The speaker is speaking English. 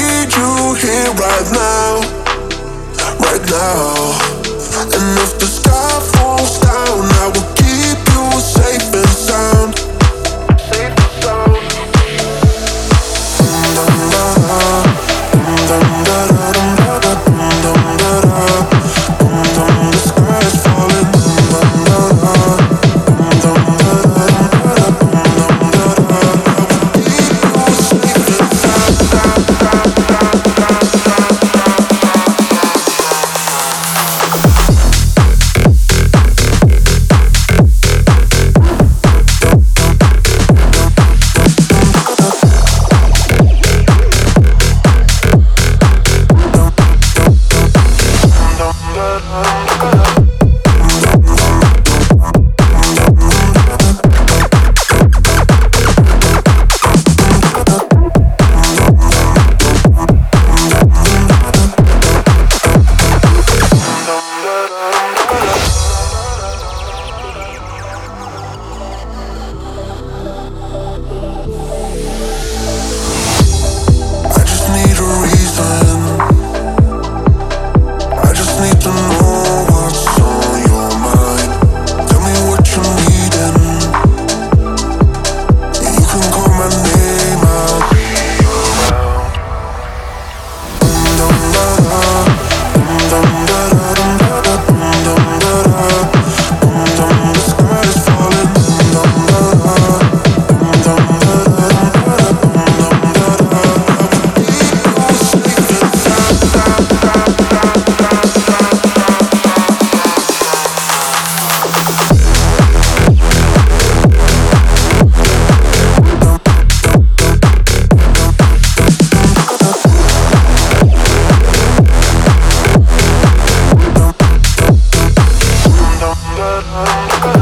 need you here right now, right now. And if the sky oh